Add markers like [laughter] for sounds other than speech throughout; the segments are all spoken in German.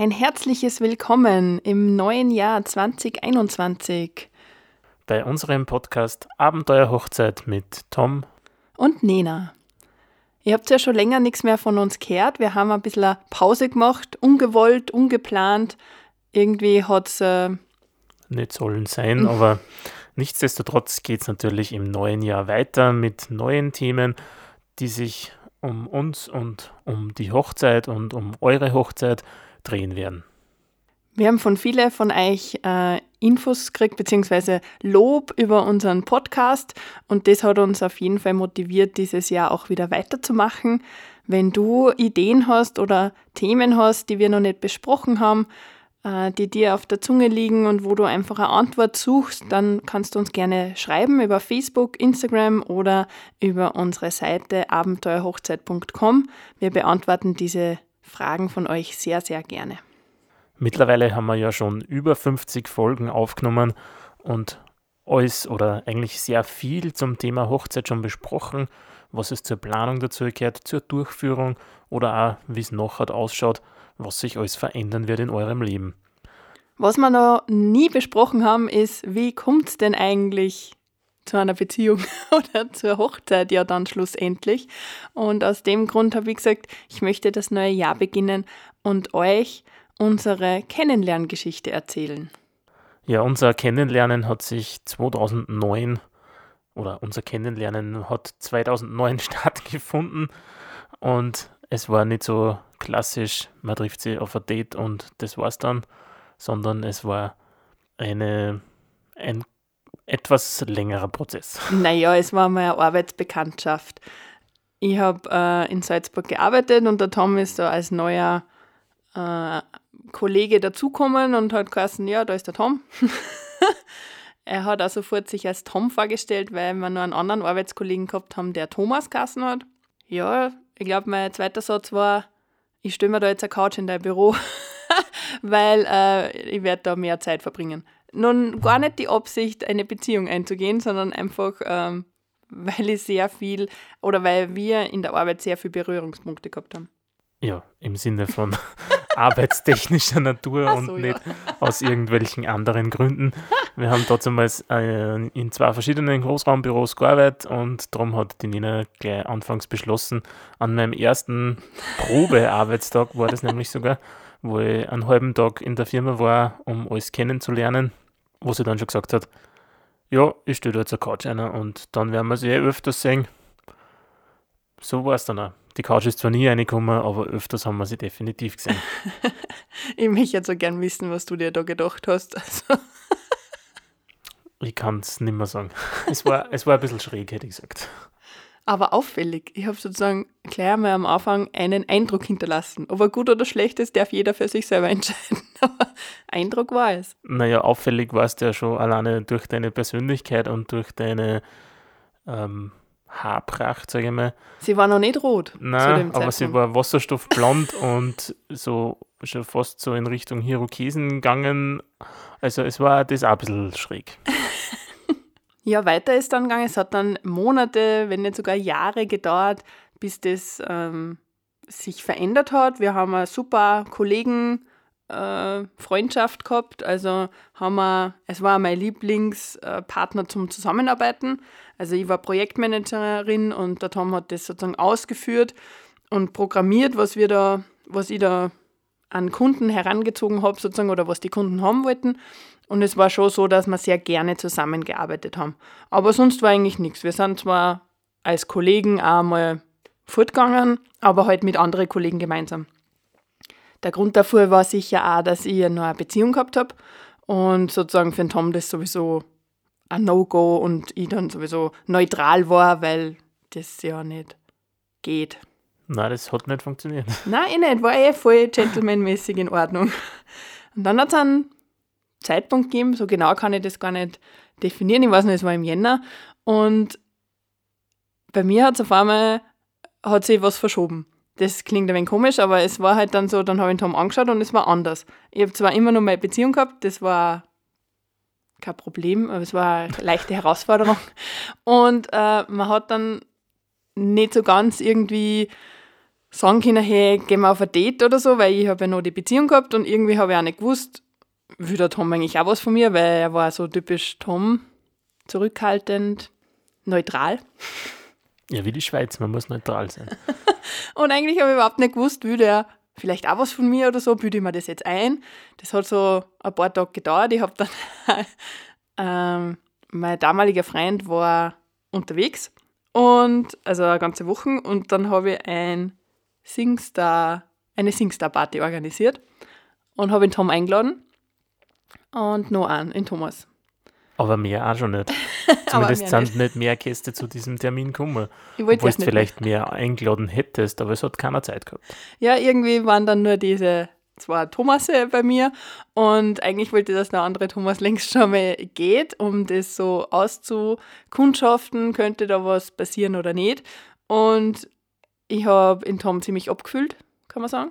Ein herzliches Willkommen im neuen Jahr 2021 bei unserem Podcast Abenteuer Hochzeit mit Tom und Nena. Ihr habt ja schon länger nichts mehr von uns gehört. Wir haben ein bisschen Pause gemacht, ungewollt, ungeplant. Irgendwie hat es. Äh nicht sollen sein, aber nichtsdestotrotz geht es natürlich im neuen Jahr weiter mit neuen Themen, die sich um uns und um die Hochzeit und um eure Hochzeit drehen werden. Wir haben von vielen von euch äh, Infos gekriegt, beziehungsweise Lob über unseren Podcast und das hat uns auf jeden Fall motiviert, dieses Jahr auch wieder weiterzumachen. Wenn du Ideen hast oder Themen hast, die wir noch nicht besprochen haben, äh, die dir auf der Zunge liegen und wo du einfach eine Antwort suchst, dann kannst du uns gerne schreiben über Facebook, Instagram oder über unsere Seite abenteuerhochzeit.com. Wir beantworten diese Fragen von euch sehr, sehr gerne. Mittlerweile haben wir ja schon über 50 Folgen aufgenommen und alles oder eigentlich sehr viel zum Thema Hochzeit schon besprochen, was es zur Planung dazu gehört, zur Durchführung oder auch, wie es nachher ausschaut, was sich alles verändern wird in eurem Leben. Was wir noch nie besprochen haben, ist, wie kommt es denn eigentlich zu einer Beziehung [laughs] oder zur Hochzeit ja dann schlussendlich. Und aus dem Grund habe ich gesagt, ich möchte das neue Jahr beginnen und euch unsere Kennenlerngeschichte erzählen. Ja, unser Kennenlernen hat sich 2009 oder unser Kennenlernen hat 2009 [laughs] stattgefunden und es war nicht so klassisch, man trifft sie auf ein Date und das war's dann, sondern es war eine, ein etwas längerer Prozess. Naja, es war mal eine Arbeitsbekanntschaft. Ich habe äh, in Salzburg gearbeitet und der Tom ist da als neuer äh, Kollege dazukommen und hat geheißen, ja, da ist der Tom. [laughs] er hat auch sofort sich als Tom vorgestellt, weil wir noch einen anderen Arbeitskollegen gehabt haben, der Thomas Kassen hat. Ja, ich glaube, mein zweiter Satz war, ich stelle mir da jetzt eine Couch in dein Büro, [laughs] weil äh, ich werde da mehr Zeit verbringen. Nun gar nicht die Absicht, eine Beziehung einzugehen, sondern einfach, ähm, weil ich sehr viel oder weil wir in der Arbeit sehr viele Berührungspunkte gehabt haben. Ja, im Sinne von [laughs] arbeitstechnischer Natur so, und nicht aus irgendwelchen anderen Gründen. Wir haben damals äh, in zwei verschiedenen Großraumbüros gearbeitet und darum hat die Nina gleich anfangs beschlossen, an meinem ersten Probearbeitstag war das nämlich sogar, wo ich einen halben Tag in der Firma war, um alles kennenzulernen, wo sie dann schon gesagt hat, ja, ich stehe da jetzt eine Couch einer und dann werden wir sie eh öfters sehen. So war es dann auch. Die Couch ist zwar nie reingekommen, aber öfters haben wir sie definitiv gesehen. [laughs] ich möchte jetzt so gern wissen, was du dir da gedacht hast. Also. ich kann es nicht mehr sagen. Es war, es war ein bisschen schräg, hätte ich gesagt. Aber auffällig. Ich habe sozusagen gleich einmal am Anfang einen Eindruck hinterlassen. Ob er gut oder schlecht ist, darf jeder für sich selber [laughs] entscheiden. Aber Eindruck war es. Naja, auffällig warst du ja schon alleine durch deine Persönlichkeit und durch deine ähm, Haarpracht, sage ich mal. Sie war noch nicht rot. Nein, aber sie war wasserstoffblond [laughs] und so schon fast so in Richtung Hirokesen gegangen. Also es war das auch ein bisschen schräg. Ja, weiter ist dann gegangen. Es hat dann Monate, wenn nicht sogar Jahre gedauert, bis das ähm, sich verändert hat. Wir haben eine super Kollegen äh, Freundschaft gehabt. Also haben wir, es war mein Lieblingspartner zum Zusammenarbeiten. Also ich war Projektmanagerin und der Tom hat das sozusagen ausgeführt und programmiert, was wir da, was ich da an Kunden herangezogen habe, sozusagen, oder was die Kunden haben wollten. Und es war schon so, dass wir sehr gerne zusammengearbeitet haben. Aber sonst war eigentlich nichts. Wir sind zwar als Kollegen auch mal fortgegangen, aber halt mit anderen Kollegen gemeinsam. Der Grund dafür war sicher auch, dass ich noch eine Beziehung gehabt habe und sozusagen für den Tom das sowieso ein No-Go und ich dann sowieso neutral war, weil das ja nicht geht. Nein, das hat nicht funktioniert. Nein, ich nicht. War eh voll gentlemanmäßig in Ordnung. Und dann hat es einen Zeitpunkt gegeben, so genau kann ich das gar nicht definieren. Ich weiß nicht, es war im Jänner. Und bei mir hat es auf einmal hat sich was verschoben das klingt ein wenig komisch, aber es war halt dann so, dann habe ich den Tom angeschaut und es war anders. Ich habe zwar immer noch meine Beziehung gehabt, das war kein Problem, aber es war eine leichte sagen können, hey, gehen wir auf ein Date oder so, weil ich habe ja noch die Beziehung gehabt und irgendwie habe ich auch nicht gewusst, will der Tom eigentlich auch was von mir, weil er war so typisch Tom, zurückhaltend, neutral. Ja, wie die Schweiz, man muss neutral sein. [laughs] und eigentlich habe ich überhaupt nicht gewusst, will der vielleicht auch was von mir oder so, büte ich mir das jetzt ein. Das hat so ein paar Tage gedauert. Ich habe dann, [laughs] ähm, mein damaliger Freund war unterwegs und, also eine ganze Woche und dann habe ich ein Singstar, eine Singstar-Party organisiert und habe den Tom eingeladen und noch einen, in Thomas. Aber mehr auch schon nicht. [laughs] Zumindest sind nicht. nicht mehr Gäste zu diesem Termin gekommen. Ich wollte Obwohl du vielleicht mehr eingeladen hättest, aber es hat keiner Zeit gehabt. Ja, irgendwie waren dann nur diese zwei Thomasse bei mir und eigentlich wollte ich, dass der andere Thomas längst schon mal geht, um das so auszukundschaften, könnte da was passieren oder nicht. Und ich habe in Tom ziemlich abgefüllt, kann man sagen.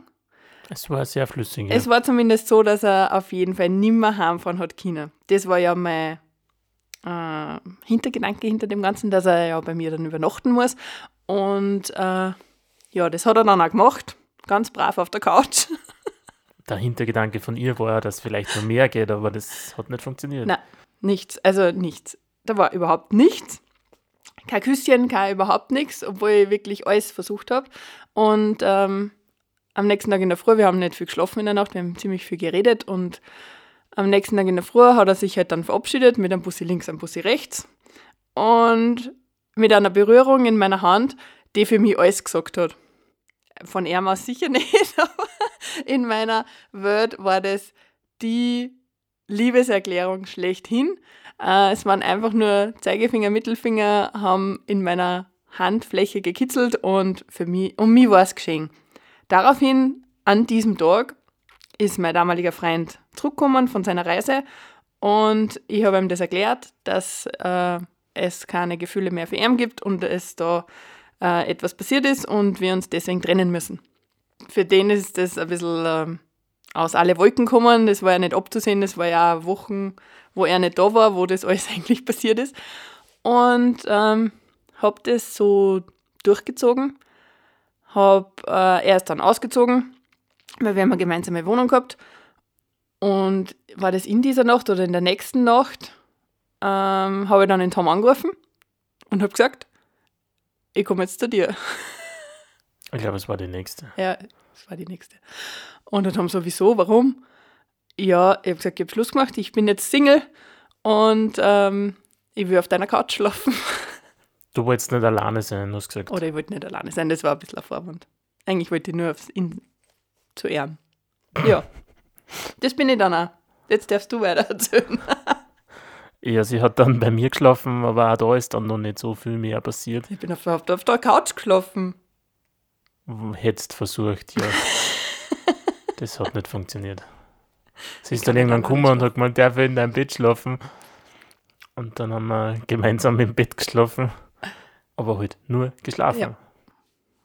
Es war sehr flüssig. Ja. Es war zumindest so, dass er auf jeden Fall nimmer heimfahren hat können. Das war ja mein äh, Hintergedanke hinter dem Ganzen, dass er ja bei mir dann übernachten muss. Und äh, ja, das hat er dann auch gemacht. Ganz brav auf der Couch. [laughs] Der Hintergedanke von ihr war, dass vielleicht noch mehr geht, aber das hat nicht funktioniert. Nein, nichts. Also nichts. Da war überhaupt nichts. Kein Küsschen, kein überhaupt nichts, obwohl ich wirklich alles versucht habe. Und ähm, am nächsten Tag in der Früh, wir haben nicht viel geschlafen in der Nacht, wir haben ziemlich viel geredet und am nächsten Tag in der Früh hat er sich halt dann verabschiedet mit einem Bussi links, einem Bussi rechts und mit einer Berührung in meiner Hand, die für mich alles gesagt hat. Von er aus sicher [laughs] nicht, aber in meiner Welt war das die Liebeserklärung schlechthin. Äh, es waren einfach nur Zeigefinger, Mittelfinger, haben in meiner Handfläche gekitzelt und für mich, um mich war es geschehen. Daraufhin, an diesem Tag, ist mein damaliger Freund zurückgekommen von seiner Reise und ich habe ihm das erklärt, dass äh, es keine Gefühle mehr für ihn gibt und es da äh, etwas passiert ist und wir uns deswegen trennen müssen. Für den ist das ein bisschen äh, aus alle Wolken gekommen, das war ja nicht abzusehen, das war ja Wochen, wo er nicht da war, wo das [laughs] alles eigentlich passiert ist. Und ähm, habe das so durchgezogen, habe äh, er ist dann ausgezogen weil wir haben eine gemeinsame Wohnung gehabt. Und war das in dieser Nacht oder in der nächsten Nacht, ähm, habe ich dann den Tom angerufen und habe gesagt, ich komme jetzt zu dir. Ich glaube, es war die nächste. Ja, es war die nächste. Und dann haben sowieso, warum? Ja, ich habe gesagt, ich habe Schluss gemacht, ich bin jetzt Single und ähm, ich will auf deiner Couch schlafen. Du wolltest nicht alleine sein, hast du gesagt. Oder ich wollte nicht alleine sein, das war ein bisschen ein Vorwand. Eigentlich wollte ich nur aufs, in, zu ehren. Ja, das bin ich dann auch. Jetzt darfst du weiter erzählen. [laughs] ja, sie hat dann bei mir geschlafen, aber auch da ist dann noch nicht so viel mehr passiert. Ich bin auf, auf, auf der Couch geschlafen. Hättest versucht, ja. [laughs] das hat nicht funktioniert. Sie ist dann irgendwann gekommen und hat gemeint, darf ich in deinem Bett schlafen? Und dann haben wir gemeinsam im Bett geschlafen. Aber halt nur geschlafen. Ja.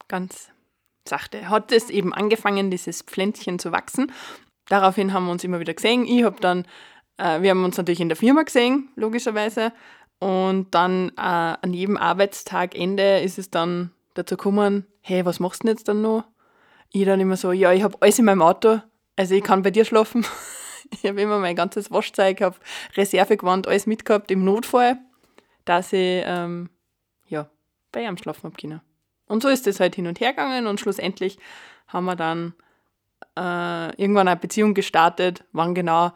Ganz sachte, hat es eben angefangen, dieses Pflänzchen zu wachsen. Daraufhin haben wir uns immer wieder gesehen. Ich habe dann, äh, wir haben uns natürlich in der Firma gesehen, logischerweise. Und dann äh, an jedem Arbeitstagende ist es dann dazu gekommen, hey, was machst du denn jetzt dann noch? Ich dann immer so, ja, ich habe alles in meinem Auto, also ich kann bei dir schlafen. [laughs] ich habe immer mein ganzes Waschzeug, habe Reservegewand, alles mitgehabt im Notfall, dass ich ähm, bei ihm schlafen habe können. Und so ist es halt hin und her gegangen und schlussendlich haben wir dann äh, irgendwann eine Beziehung gestartet. Wann genau,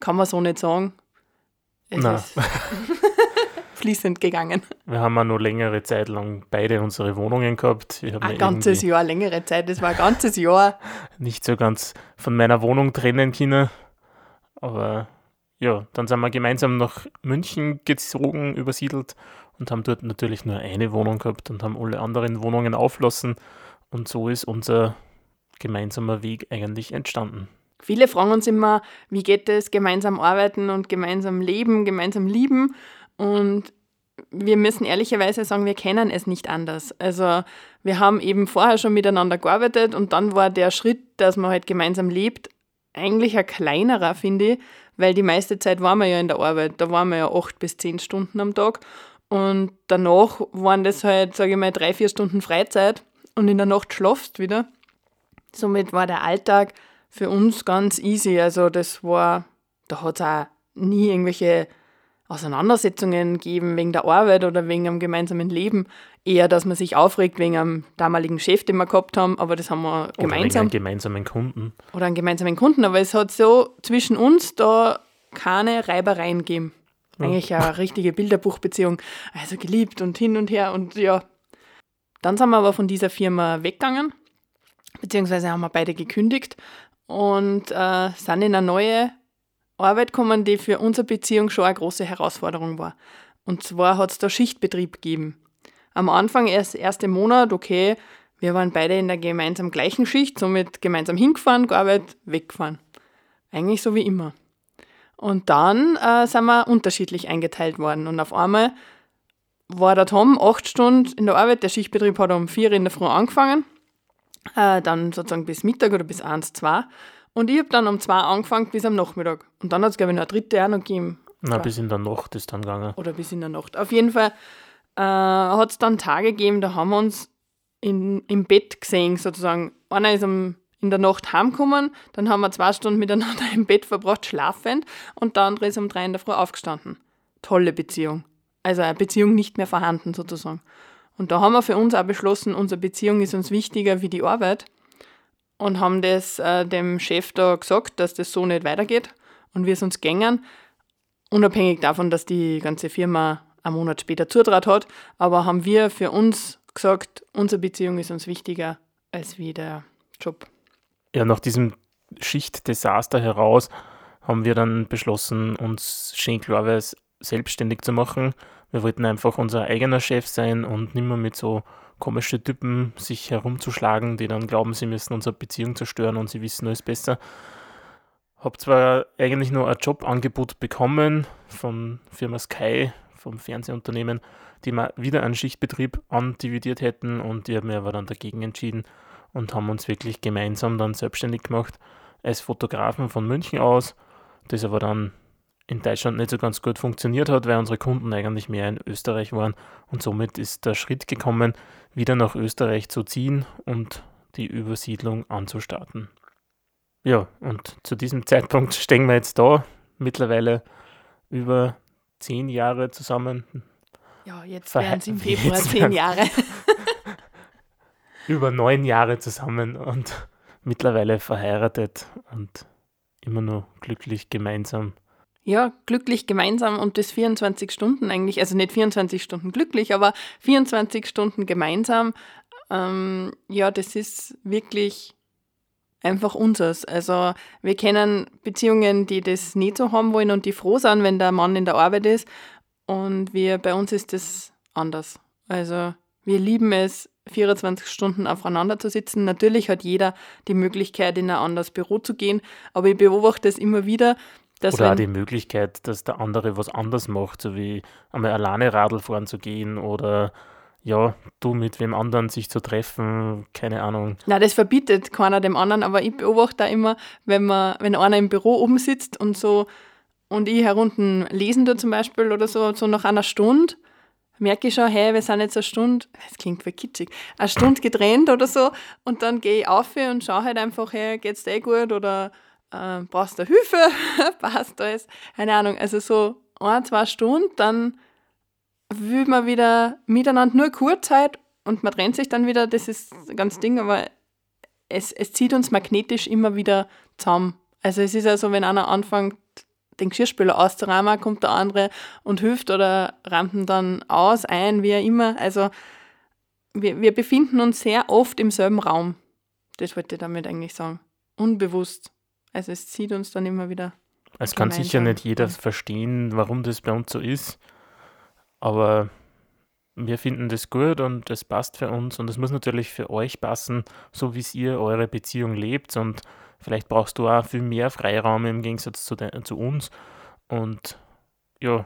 kann man so nicht sagen. Es Nein. ist [laughs] fließend gegangen. Wir haben auch noch längere Zeit lang beide unsere Wohnungen gehabt. ein ganzes Jahr, längere Zeit, das war ein ganzes Jahr. nicht so ganz von meiner Wohnung trennen können. Aber ja, dann sind wir gemeinsam nach München gezogen, übersiedelt und haben dort natürlich nur eine Wohnung gehabt und haben alle anderen Wohnungen auflassen. Und so ist unser gemeinsamer Weg eigentlich entstanden. Viele fragen uns immer, wie geht es, gemeinsam arbeiten und gemeinsam leben, gemeinsam lieben. Und wir müssen ehrlicherweise sagen, wir kennen es nicht anders. Also wir haben eben vorher schon miteinander gearbeitet und dann war der Schritt, dass man halt gemeinsam lebt, eigentlich ein kleinerer, finde ich, weil die meiste Zeit waren wir ja in der Arbeit. Da waren wir ja acht bis zehn Stunden am Tag und danach waren das halt, sage ich mal, drei, vier Stunden Freizeit. und in der Nacht schlafst wieder. Somit war der Alltag für uns ganz easy. Also das war, da hat es auch nie irgendwelche Auseinandersetzungen gegeben wegen der Arbeit oder wegen einem gemeinsamen Leben. Eher, dass man sich aufregt wegen einem damaligen Chef, den wir gehabt haben, aber das haben wir gemeinsam. Oder einem gemeinsamen Kunden. Oder einen gemeinsamen Kunden, aber es hat so zwischen uns da keine Reibereien gegeben. Eigentlich eine richtige Bilderbuchbeziehung. Also geliebt und hin und her und ja. Dann sind wir aber von dieser Firma weggegangen, beziehungsweise haben wir beide gekündigt und äh, sind in eine neue Arbeit gekommen, die für unsere Beziehung schon eine große Herausforderung war. Und zwar hat es da Schichtbetrieb gegeben. Am Anfang erst erste Monat, okay, wir waren beide in der gemeinsam gleichen Schicht, somit gemeinsam hingefahren, gearbeitet, weggefahren. Eigentlich so wie immer. Und dann äh, sind wir unterschiedlich eingeteilt worden. Und auf einmal war der Tom acht Stunden in der Arbeit. Der Schichtbetrieb hat um vier in der Früh angefangen. Äh, dann sozusagen bis Mittag oder bis eins, zwei. Und ich habe dann um zwei angefangen bis am Nachmittag. Und dann hat es, glaube ich, noch eine dritte auch noch gegeben. Na, bis in der Nacht ist dann gegangen. Oder bis in der Nacht. Auf jeden Fall äh, hat es dann Tage gegeben, da haben wir uns in, im Bett gesehen, sozusagen. Einer ist um in der Nacht heimgekommen, dann haben wir zwei Stunden miteinander [laughs] im Bett verbracht, schlafend, und der andere ist um drei in der Früh aufgestanden. Tolle Beziehung. Also eine Beziehung nicht mehr vorhanden sozusagen. Und da haben wir für uns auch beschlossen, unsere Beziehung ist uns wichtiger wie die Arbeit und haben das äh, dem Chef da gesagt, dass das so nicht weitergeht und wir es uns gängern, unabhängig davon, dass die ganze Firma einen Monat später zutrat hat, aber haben wir für uns gesagt, unsere Beziehung ist uns wichtiger als wie der Job ja, nach diesem Schichtdesaster heraus haben wir dann beschlossen, uns schön klarweise selbstständig zu machen. Wir wollten einfach unser eigener Chef sein und nicht mehr mit so komischen Typen sich herumzuschlagen, die dann glauben, sie müssen unsere Beziehung zerstören und sie wissen alles besser. Habe zwar eigentlich nur ein Jobangebot bekommen von Firma Sky, vom Fernsehunternehmen, die mal wieder einen Schichtbetrieb andividiert hätten und ich habe mir aber dann dagegen entschieden und haben uns wirklich gemeinsam dann selbstständig gemacht als Fotografen von München aus, das aber dann in Deutschland nicht so ganz gut funktioniert hat, weil unsere Kunden eigentlich mehr in Österreich waren und somit ist der Schritt gekommen, wieder nach Österreich zu ziehen und die Übersiedlung anzustarten. Ja, und zu diesem Zeitpunkt [laughs] stehen wir jetzt da, mittlerweile über zehn Jahre zusammen. Ja, jetzt werden es im Februar zehn [laughs] Jahre. Über neun Jahre zusammen und [laughs] mittlerweile verheiratet und immer nur glücklich gemeinsam. Ja, glücklich gemeinsam und das 24 Stunden eigentlich, also nicht 24 Stunden glücklich, aber 24 Stunden gemeinsam. Ähm, ja, das ist wirklich einfach unseres. Also wir kennen Beziehungen, die das nicht so haben wollen und die froh sind, wenn der Mann in der Arbeit ist. Und wir, bei uns ist das anders. Also wir lieben es, 24 Stunden aufeinander zu sitzen. Natürlich hat jeder die Möglichkeit, in ein anderes Büro zu gehen, aber ich beobachte es immer wieder, dass. Oder auch die Möglichkeit, dass der andere was anders macht, so wie einmal alleine Radl fahren zu gehen oder ja, du mit wem anderen sich zu treffen, keine Ahnung. Na, das verbietet keiner dem anderen, aber ich beobachte da immer, wenn man, wenn einer im Büro oben sitzt und so und ich herunten lesen da zum Beispiel oder so, so nach einer Stunde merke ich schon, hey, wir sind jetzt eine Stunde, das klingt wie kitschig, eine Stunde getrennt oder so und dann gehe ich auf und schaue halt einfach, hey, geht's dir eh gut oder äh, brauchst du Hilfe, [laughs] passt alles, keine Ahnung, also so ein, zwei Stunden, dann will man wieder miteinander nur kurz halt und man trennt sich dann wieder, das ist ganz Ding, aber es, es zieht uns magnetisch immer wieder zusammen. Also es ist also, wenn einer anfängt, den Geschirrspüler auszuräumen, kommt der andere und hilft oder räumt ihn dann aus, ein, wie auch immer. Also wir, wir befinden uns sehr oft im selben Raum. Das wollte ich damit eigentlich sagen. Unbewusst. Also es zieht uns dann immer wieder. Es kann sicher nicht jeder verstehen, warum das bei uns so ist, aber wir finden das gut und das passt für uns und es muss natürlich für euch passen, so wie ihr eure Beziehung lebt und Vielleicht brauchst du auch viel mehr Freiraum im Gegensatz zu, de, zu uns. Und ja.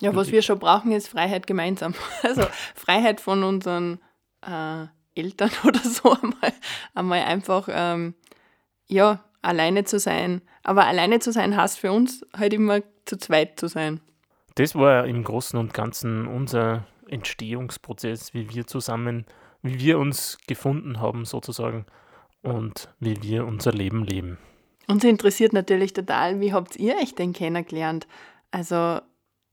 Ja, was wir schon brauchen, ist Freiheit gemeinsam. [laughs] Also Freiheit von unseren äh, Eltern [laughs] oder so einmal, einmal einfach, ähm, ja, alleine zu sein. Aber alleine zu sein heißt für uns halt immer zu zweit zu sein. Das war im Großen und Ganzen unser Entstehungsprozess, wie wir zusammen wie wir uns gefunden haben sozusagen und wie wir unser Leben leben. Uns interessiert natürlich total, wie habt ihr euch denn kennengelernt? Also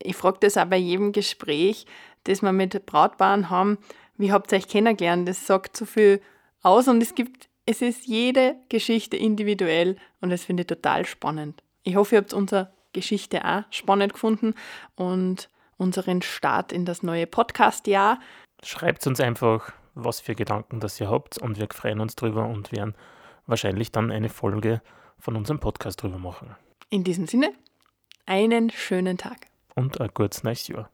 ich frage das auch bei jedem Gespräch, das wir mit Brautpaaren haben, wie habt ihr euch kennengelernt? Das sagt so viel aus und es gibt, es ist jede Geschichte individuell und das finde ich total spannend. Ich hoffe, ihr habt unsere Geschichte auch spannend gefunden und unseren Start in das neue Podcast-Jahr. Schreibt uns einfach, was für Gedanken das ihr habt und wir freuen uns drüber und werden wahrscheinlich dann eine Folge von unserem Podcast drüber machen. In diesem Sinne, einen schönen Tag. Und ein gutes neues Jahr.